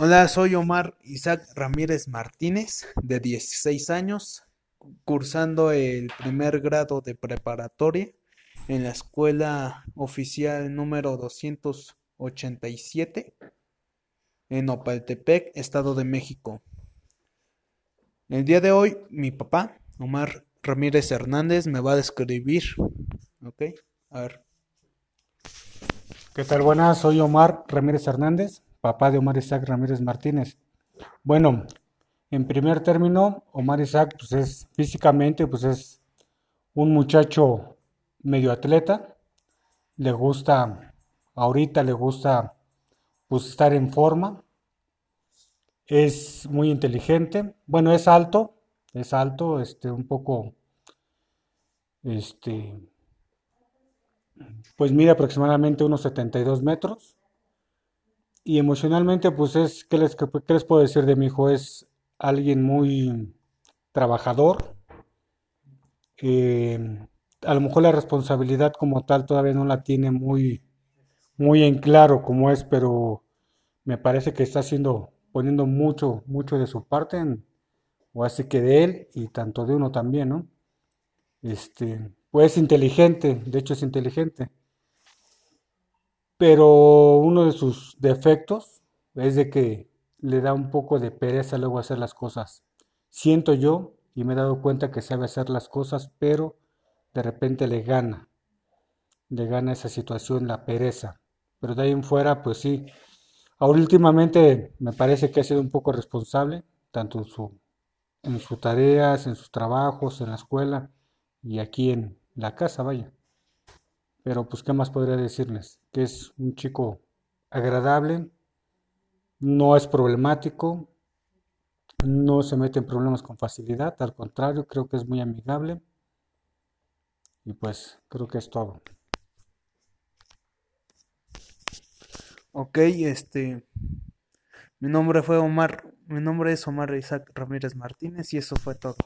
Hola, soy Omar Isaac Ramírez Martínez, de 16 años, cursando el primer grado de preparatoria en la escuela oficial número 287 en Opaltepec, Estado de México. El día de hoy, mi papá, Omar Ramírez Hernández, me va a describir. ¿Ok? A ver. ¿Qué tal? Buenas, soy Omar Ramírez Hernández, papá de Omar Isaac Ramírez Martínez. Bueno, en primer término, Omar Isaac pues es físicamente pues es un muchacho medio atleta, le gusta ahorita le gusta pues estar en forma. Es muy inteligente, bueno, es alto, es alto, este un poco este pues mide aproximadamente unos 72 metros. Y emocionalmente, pues es, ¿qué les, qué les puedo decir de mi hijo? Es alguien muy trabajador. Eh, a lo mejor la responsabilidad como tal todavía no la tiene muy, muy en claro como es, pero me parece que está haciendo, poniendo mucho, mucho de su parte, o así que de él y tanto de uno también, ¿no? Este, pues es inteligente, de hecho es inteligente pero uno de sus defectos es de que le da un poco de pereza luego hacer las cosas. Siento yo y me he dado cuenta que sabe hacer las cosas, pero de repente le gana, le gana esa situación la pereza. Pero de ahí en fuera, pues sí. Ahora últimamente me parece que ha sido un poco responsable, tanto en, su, en sus tareas, en sus trabajos, en la escuela y aquí en la casa, vaya. Pero pues, ¿qué más podría decirles? Que es un chico agradable, no es problemático, no se mete en problemas con facilidad, al contrario, creo que es muy amigable. Y pues creo que es todo. Ok, este. Mi nombre fue Omar. Mi nombre es Omar Isaac Ramírez Martínez y eso fue todo.